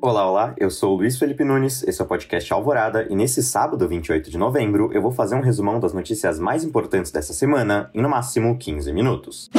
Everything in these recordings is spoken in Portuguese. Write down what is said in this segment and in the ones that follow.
Olá, olá, eu sou o Luiz Felipe Nunes, esse é o podcast Alvorada e nesse sábado, 28 de novembro, eu vou fazer um resumão das notícias mais importantes dessa semana em no máximo 15 minutos.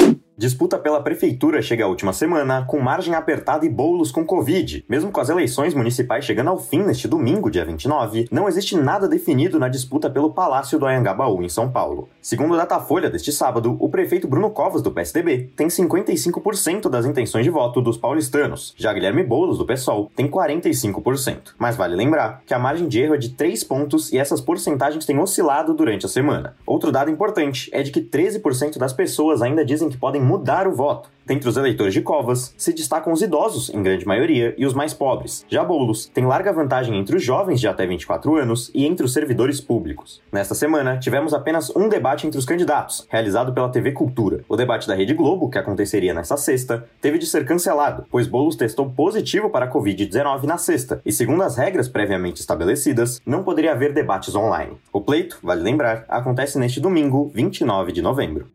Disputa pela prefeitura chega à última semana, com margem apertada e bolos com Covid. Mesmo com as eleições municipais chegando ao fim neste domingo, dia 29, não existe nada definido na disputa pelo Palácio do Anhangabaú, em São Paulo. Segundo o Datafolha deste sábado, o prefeito Bruno Covas, do PSDB, tem 55% das intenções de voto dos paulistanos. Já Guilherme Boulos, do PSOL, tem 45%. Mas vale lembrar que a margem de erro é de 3 pontos e essas porcentagens têm oscilado durante a semana. Outro dado importante é de que 13% das pessoas ainda dizem que podem mudar o voto. Dentre os eleitores de Covas, se destacam os idosos, em grande maioria, e os mais pobres. Já Boulos tem larga vantagem entre os jovens de até 24 anos e entre os servidores públicos. Nesta semana, tivemos apenas um debate entre os candidatos, realizado pela TV Cultura. O debate da Rede Globo, que aconteceria nesta sexta, teve de ser cancelado, pois Boulos testou positivo para a Covid-19 na sexta, e segundo as regras previamente estabelecidas, não poderia haver debates online. O pleito, vale lembrar, acontece neste domingo, 29 de novembro.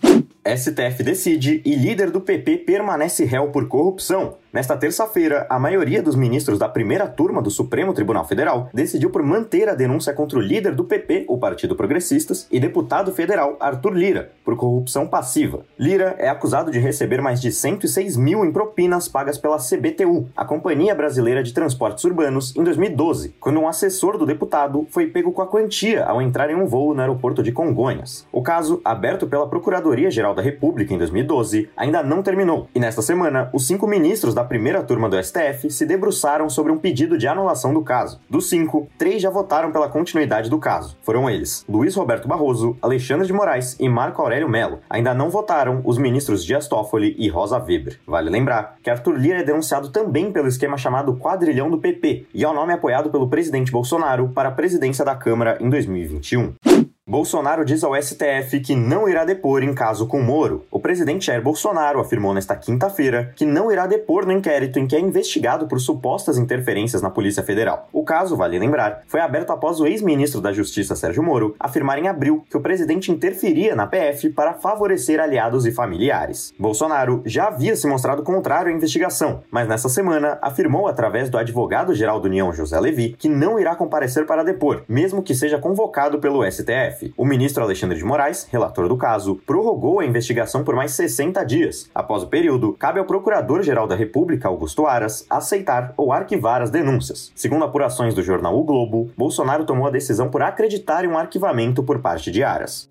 STF decide e líder do PP permanece réu por corrupção. Nesta terça-feira, a maioria dos ministros da primeira turma do Supremo Tribunal Federal decidiu por manter a denúncia contra o líder do PP, o Partido Progressistas, e deputado federal Arthur Lira, por corrupção passiva. Lira é acusado de receber mais de 106 mil em propinas pagas pela CBTU, a Companhia Brasileira de Transportes Urbanos, em 2012, quando um assessor do deputado foi pego com a quantia ao entrar em um voo no aeroporto de Congonhas. O caso, aberto pela Procuradoria-Geral da República em 2012, ainda não terminou, e nesta semana, os cinco ministros da primeira turma do STF se debruçaram sobre um pedido de anulação do caso. Dos cinco, três já votaram pela continuidade do caso. Foram eles: Luiz Roberto Barroso, Alexandre de Moraes e Marco Aurélio Melo. Ainda não votaram os ministros Dias Toffoli e Rosa Weber. Vale lembrar que Arthur Lira é denunciado também pelo esquema chamado Quadrilhão do PP e é o nome apoiado pelo presidente Bolsonaro para a presidência da Câmara em 2021. Bolsonaro diz ao STF que não irá depor em caso com Moro. O presidente Jair Bolsonaro afirmou nesta quinta-feira que não irá depor no inquérito em que é investigado por supostas interferências na Polícia Federal. O caso, vale lembrar, foi aberto após o ex-ministro da Justiça Sérgio Moro afirmar em abril que o presidente interferia na PF para favorecer aliados e familiares. Bolsonaro já havia se mostrado contrário à investigação, mas nessa semana afirmou através do advogado-geral da União José Levi que não irá comparecer para depor, mesmo que seja convocado pelo STF. O ministro Alexandre de Moraes, relator do caso, prorrogou a investigação por mais 60 dias. Após o período, cabe ao Procurador-Geral da República, Augusto Aras, aceitar ou arquivar as denúncias. Segundo apurações do jornal O Globo, Bolsonaro tomou a decisão por acreditar em um arquivamento por parte de Aras.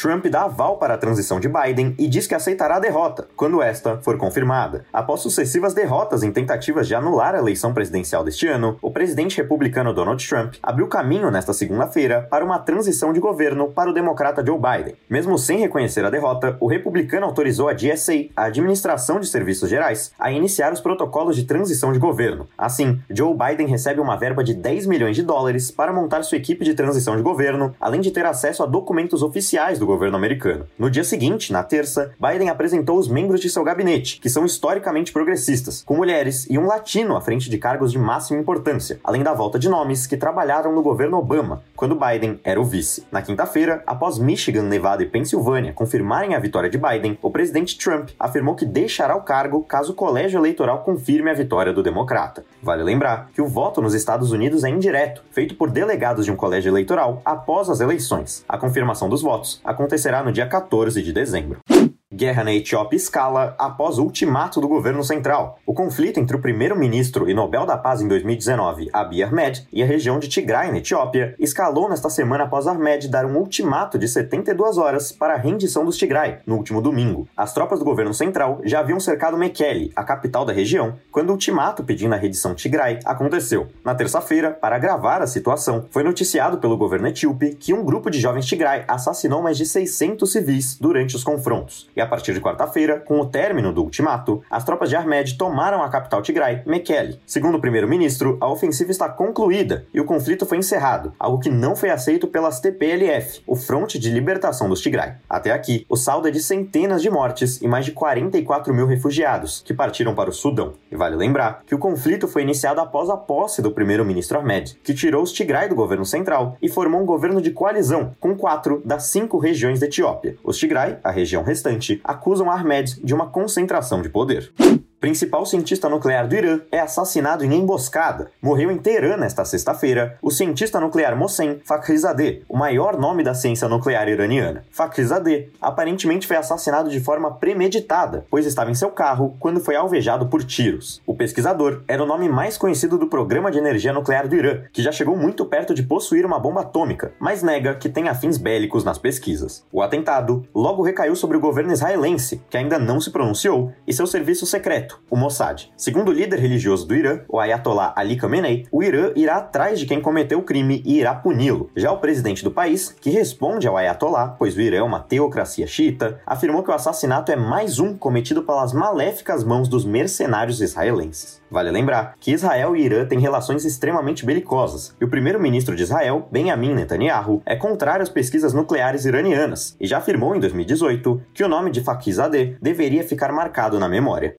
Trump dá aval para a transição de Biden e diz que aceitará a derrota, quando esta for confirmada. Após sucessivas derrotas em tentativas de anular a eleição presidencial deste ano, o presidente republicano Donald Trump abriu caminho nesta segunda-feira para uma transição de governo para o democrata Joe Biden. Mesmo sem reconhecer a derrota, o republicano autorizou a GSA, a Administração de Serviços Gerais, a iniciar os protocolos de transição de governo. Assim, Joe Biden recebe uma verba de 10 milhões de dólares para montar sua equipe de transição de governo, além de ter acesso a documentos oficiais do do governo americano. No dia seguinte, na terça, Biden apresentou os membros de seu gabinete, que são historicamente progressistas, com mulheres e um latino à frente de cargos de máxima importância, além da volta de nomes que trabalharam no governo Obama, quando Biden era o vice. Na quinta-feira, após Michigan, Nevada e Pensilvânia confirmarem a vitória de Biden, o presidente Trump afirmou que deixará o cargo caso o colégio eleitoral confirme a vitória do democrata. Vale lembrar que o voto nos Estados Unidos é indireto, feito por delegados de um colégio eleitoral após as eleições. A confirmação dos votos acontecerá no dia 14 de dezembro. Guerra na Etiópia escala após o ultimato do governo central. O conflito entre o primeiro-ministro e Nobel da Paz em 2019, Abiy Ahmed, e a região de Tigray, na Etiópia, escalou nesta semana após Ahmed dar um ultimato de 72 horas para a rendição dos Tigray, no último domingo. As tropas do governo central já haviam cercado Mekelle, a capital da região, quando o ultimato pedindo a rendição Tigray aconteceu. Na terça-feira, para agravar a situação, foi noticiado pelo governo etíope que um grupo de jovens Tigray assassinou mais de 600 civis durante os confrontos. E a partir de quarta-feira, com o término do ultimato, as tropas de Ahmed tomaram a capital Tigray, Mekelle. Segundo o primeiro-ministro, a ofensiva está concluída e o conflito foi encerrado, algo que não foi aceito pelas TPLF, o Fronte de Libertação dos Tigray. Até aqui, o saldo é de centenas de mortes e mais de 44 mil refugiados, que partiram para o Sudão. E vale lembrar que o conflito foi iniciado após a posse do primeiro-ministro Ahmed, que tirou os Tigray do governo central e formou um governo de coalizão com quatro das cinco regiões da Etiópia. Os Tigray, a região restante, acusam Ahmed de uma concentração de poder. Principal cientista nuclear do Irã é assassinado em emboscada. Morreu em Teherã nesta sexta-feira o cientista nuclear Mohsen Fakhrizadeh, o maior nome da ciência nuclear iraniana. Fakhrizadeh aparentemente foi assassinado de forma premeditada, pois estava em seu carro quando foi alvejado por tiros. O pesquisador era o nome mais conhecido do programa de energia nuclear do Irã, que já chegou muito perto de possuir uma bomba atômica, mas nega que tem afins bélicos nas pesquisas. O atentado logo recaiu sobre o governo israelense, que ainda não se pronunciou, e seu serviço secreto o Mossad. Segundo o líder religioso do Irã, o Ayatollah Ali Khamenei, o Irã irá atrás de quem cometeu o crime e irá puni-lo. Já o presidente do país, que responde ao Ayatollah, pois o Irã é uma teocracia xiita, afirmou que o assassinato é mais um cometido pelas maléficas mãos dos mercenários israelenses. Vale lembrar que Israel e Irã têm relações extremamente belicosas, e o primeiro-ministro de Israel, Benjamin Netanyahu, é contrário às pesquisas nucleares iranianas e já afirmou em 2018 que o nome de Fakhrizadeh deveria ficar marcado na memória.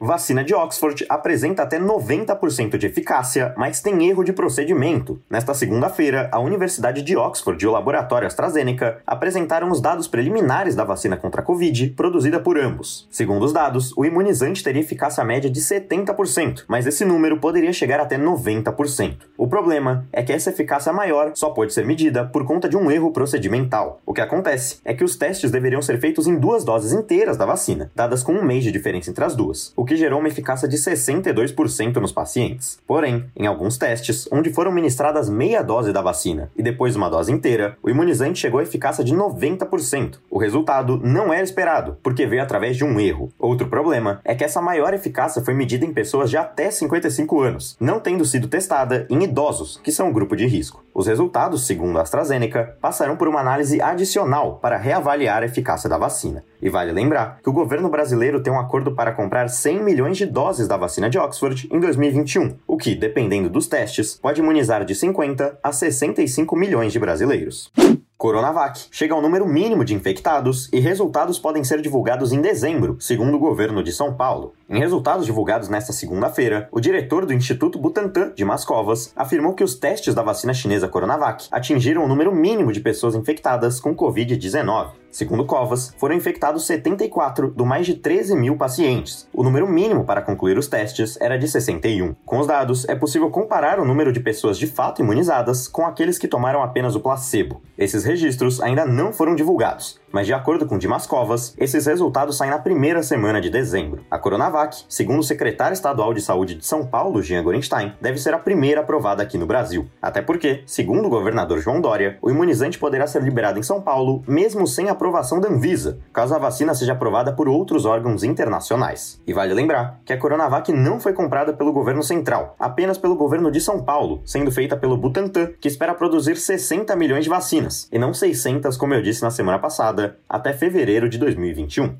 Vacina de Oxford apresenta até 90% de eficácia, mas tem erro de procedimento. Nesta segunda-feira, a Universidade de Oxford e o laboratório AstraZeneca apresentaram os dados preliminares da vacina contra a Covid produzida por ambos. Segundo os dados, o imunizante teria eficácia média de 70%, mas esse número poderia chegar até 90%. O problema é que essa eficácia maior só pode ser medida por conta de um erro procedimental. O que acontece é que os testes deveriam ser feitos em duas doses inteiras da vacina, dadas com um mês de diferença entre as duas. O que gerou uma eficácia de 62% nos pacientes. Porém, em alguns testes, onde foram ministradas meia dose da vacina e depois uma dose inteira, o imunizante chegou a eficácia de 90%. O resultado não era esperado, porque veio através de um erro. Outro problema é que essa maior eficácia foi medida em pessoas de até 55 anos, não tendo sido testada em idosos, que são um grupo de risco. Os resultados, segundo a AstraZeneca, passarão por uma análise adicional para reavaliar a eficácia da vacina. E vale lembrar que o governo brasileiro tem um acordo para comprar 100 milhões de doses da vacina de Oxford em 2021, o que, dependendo dos testes, pode imunizar de 50 a 65 milhões de brasileiros. Coronavac chega ao número mínimo de infectados e resultados podem ser divulgados em dezembro, segundo o governo de São Paulo. Em resultados divulgados nesta segunda-feira, o diretor do Instituto Butantan de Mascovas afirmou que os testes da vacina chinesa Coronavac atingiram o número mínimo de pessoas infectadas com Covid-19. Segundo Covas, foram infectados 74 do mais de 13 mil pacientes. O número mínimo para concluir os testes era de 61. Com os dados, é possível comparar o número de pessoas de fato imunizadas com aqueles que tomaram apenas o placebo. Esses registros ainda não foram divulgados, mas de acordo com Dimas Covas, esses resultados saem na primeira semana de dezembro. A Coronavac, segundo o secretário estadual de saúde de São Paulo, Jean Gorenstein, deve ser a primeira aprovada aqui no Brasil. Até porque, segundo o governador João Dória, o imunizante poderá ser liberado em São Paulo mesmo sem aprovação da Anvisa, caso a vacina seja aprovada por outros órgãos internacionais. E vale lembrar que a Coronavac não foi comprada pelo governo central, apenas pelo governo de São Paulo, sendo feita pelo Butantan, que espera produzir 60 milhões de vacinas, e não 600 como eu disse na semana passada até fevereiro de 2021.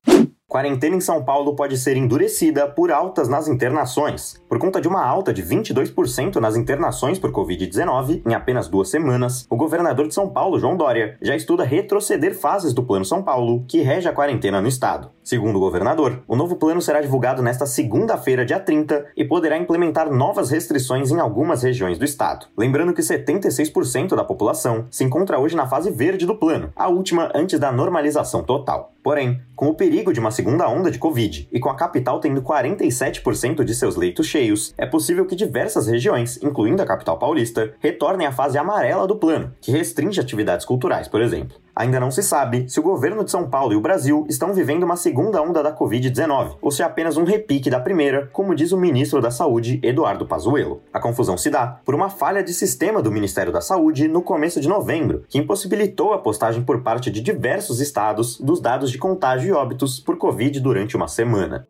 Quarentena em São Paulo pode ser endurecida por altas nas internações. Por conta de uma alta de 22% nas internações por Covid-19 em apenas duas semanas, o governador de São Paulo, João Dória, já estuda retroceder fases do Plano São Paulo, que rege a quarentena no estado. Segundo o governador, o novo plano será divulgado nesta segunda-feira, dia 30, e poderá implementar novas restrições em algumas regiões do estado. Lembrando que 76% da população se encontra hoje na fase verde do plano, a última antes da normalização total. Porém, com o perigo de uma segunda onda de Covid e com a capital tendo 47% de seus leitos cheios, é possível que diversas regiões, incluindo a capital paulista, retornem à fase amarela do plano, que restringe atividades culturais, por exemplo. Ainda não se sabe se o governo de São Paulo e o Brasil estão vivendo uma segunda onda da Covid-19 ou se é apenas um repique da primeira, como diz o ministro da Saúde, Eduardo Pazuello. A confusão se dá por uma falha de sistema do Ministério da Saúde no começo de novembro, que impossibilitou a postagem por parte de diversos estados dos dados de contágio e óbitos por Covid durante uma semana.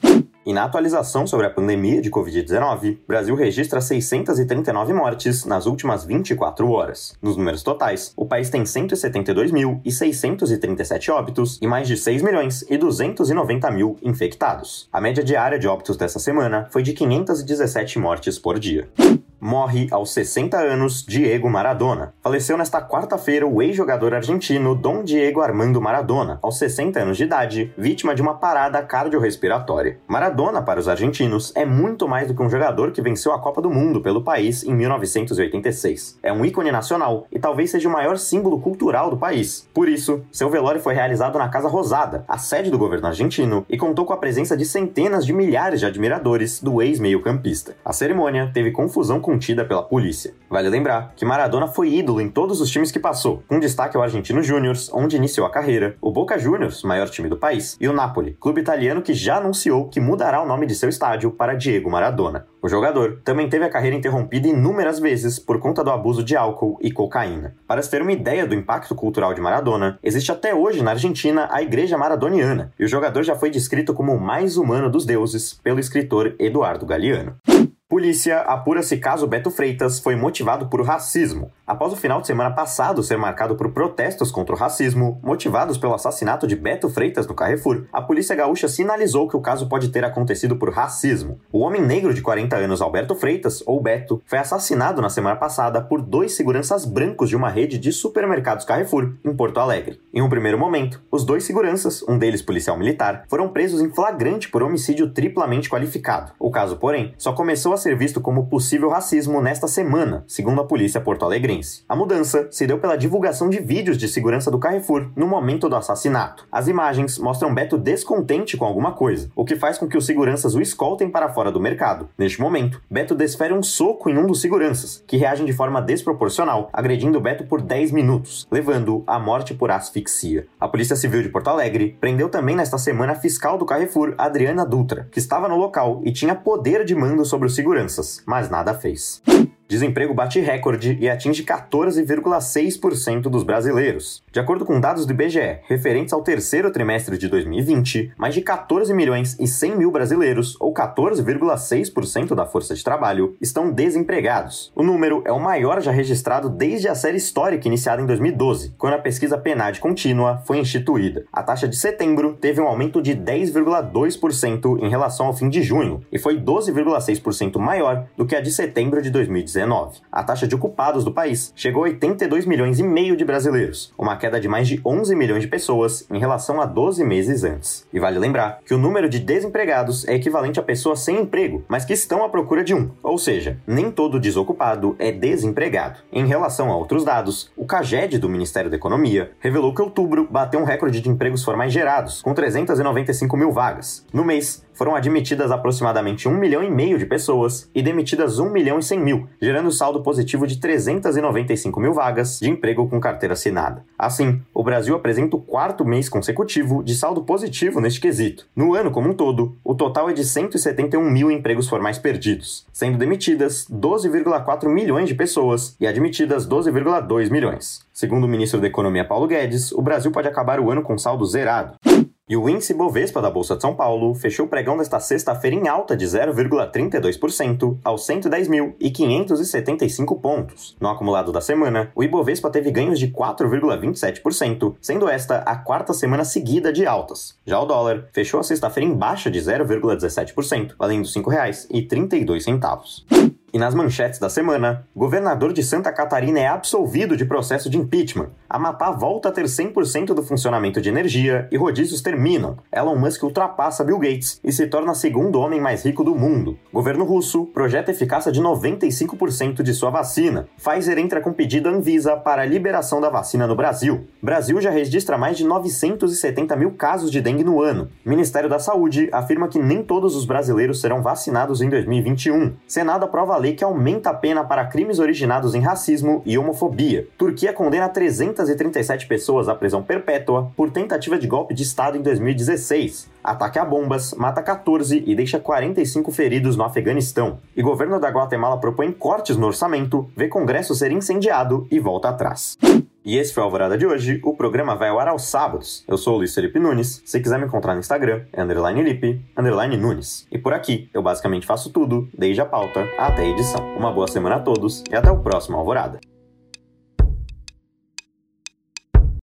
E na atualização sobre a pandemia de Covid-19, Brasil registra 639 mortes nas últimas 24 horas. Nos números totais, o país tem 172.637 óbitos e mais de 6 milhões e 290 mil infectados. A média diária de óbitos dessa semana foi de 517 mortes por dia. Morre aos 60 anos Diego Maradona. Faleceu nesta quarta-feira o ex-jogador argentino Dom Diego Armando Maradona, aos 60 anos de idade, vítima de uma parada cardiorrespiratória. Maradona, para os argentinos, é muito mais do que um jogador que venceu a Copa do Mundo pelo país em 1986. É um ícone nacional e talvez seja o maior símbolo cultural do país. Por isso, seu velório foi realizado na Casa Rosada, a sede do governo argentino, e contou com a presença de centenas de milhares de admiradores do ex-meio-campista. A cerimônia teve confusão contida pela polícia. Vale lembrar que Maradona foi ídolo em todos os times que passou, com destaque ao Argentino Júnior, onde iniciou a carreira, o Boca Juniors, maior time do país, e o Napoli, clube italiano que já anunciou que mudará o nome de seu estádio para Diego Maradona. O jogador também teve a carreira interrompida inúmeras vezes por conta do abuso de álcool e cocaína. Para se ter uma ideia do impacto cultural de Maradona, existe até hoje na Argentina a Igreja Maradoniana, e o jogador já foi descrito como o mais humano dos deuses pelo escritor Eduardo Galeano. Polícia apura se caso Beto Freitas foi motivado por racismo. Após o final de semana passado ser marcado por protestos contra o racismo, motivados pelo assassinato de Beto Freitas no Carrefour, a polícia gaúcha sinalizou que o caso pode ter acontecido por racismo. O homem negro de 40 anos Alberto Freitas, ou Beto, foi assassinado na semana passada por dois seguranças brancos de uma rede de supermercados Carrefour, em Porto Alegre. Em um primeiro momento, os dois seguranças, um deles policial militar, foram presos em flagrante por homicídio triplamente qualificado. O caso, porém, só começou a ser visto como possível racismo nesta semana, segundo a polícia porto-alegrense. A mudança se deu pela divulgação de vídeos de segurança do Carrefour no momento do assassinato. As imagens mostram Beto descontente com alguma coisa, o que faz com que os seguranças o escoltem para fora do mercado. Neste momento, Beto desfere um soco em um dos seguranças, que reagem de forma desproporcional, agredindo Beto por 10 minutos, levando-o à morte por asfixia. A Polícia Civil de Porto Alegre prendeu também nesta semana a fiscal do Carrefour, Adriana Dutra, que estava no local e tinha poder de mando sobre os seguranças, mas nada fez. Desemprego bate recorde e atinge 14,6% dos brasileiros. De acordo com dados do IBGE, referentes ao terceiro trimestre de 2020, mais de 14 milhões e 100 mil brasileiros, ou 14,6% da força de trabalho, estão desempregados. O número é o maior já registrado desde a série histórica iniciada em 2012, quando a pesquisa PNAD contínua foi instituída. A taxa de setembro teve um aumento de 10,2% em relação ao fim de junho e foi 12,6% maior do que a de setembro de 2019. A taxa de ocupados do país chegou a 82 milhões e meio de brasileiros, uma queda de mais de 11 milhões de pessoas em relação a 12 meses antes. E vale lembrar que o número de desempregados é equivalente a pessoas sem emprego, mas que estão à procura de um, ou seja, nem todo desocupado é desempregado. Em relação a outros dados, CAGED do Ministério da Economia revelou que outubro bateu um recorde de empregos formais gerados, com 395 mil vagas. No mês, foram admitidas aproximadamente 1 milhão e meio de pessoas e demitidas 1 milhão e 100 mil, gerando saldo positivo de 395 mil vagas de emprego com carteira assinada. Assim, o Brasil apresenta o quarto mês consecutivo de saldo positivo neste quesito. No ano como um todo, o total é de 171 mil empregos formais perdidos, sendo demitidas 12,4 milhões de pessoas e admitidas 12,2 milhões. Segundo o ministro da Economia Paulo Guedes, o Brasil pode acabar o ano com saldo zerado. E o índice Bovespa da Bolsa de São Paulo fechou o pregão desta sexta-feira em alta de 0,32% aos 110.575 pontos. No acumulado da semana, o Ibovespa teve ganhos de 4,27%, sendo esta a quarta semana seguida de altas. Já o dólar fechou a sexta-feira em baixa de 0,17%, valendo R$ 5,32. E nas manchetes da semana, governador de Santa Catarina é absolvido de processo de impeachment. Amapá volta a ter 100% do funcionamento de energia e rodízios terminam. Elon Musk ultrapassa Bill Gates e se torna segundo homem mais rico do mundo. Governo russo projeta eficácia de 95% de sua vacina. Pfizer entra com pedido Anvisa para a liberação da vacina no Brasil. Brasil já registra mais de 970 mil casos de dengue no ano. Ministério da Saúde afirma que nem todos os brasileiros serão vacinados em 2021. Senado aprova lei que aumenta a pena para crimes originados em racismo e homofobia. Turquia condena 337 pessoas à prisão perpétua por tentativa de golpe de Estado em 2016. Ataque a bombas mata 14 e deixa 45 feridos no Afeganistão. E governo da Guatemala propõe cortes no orçamento, vê Congresso ser incendiado e volta atrás. E esse foi a Alvorada de hoje. O programa vai ao ar aos sábados. Eu sou o Luiz Felipe Nunes. Se quiser me encontrar no Instagram, é underline Lipe, underline Nunes. E por aqui, eu basicamente faço tudo, desde a pauta até a edição. Uma boa semana a todos e até o próximo Alvorada.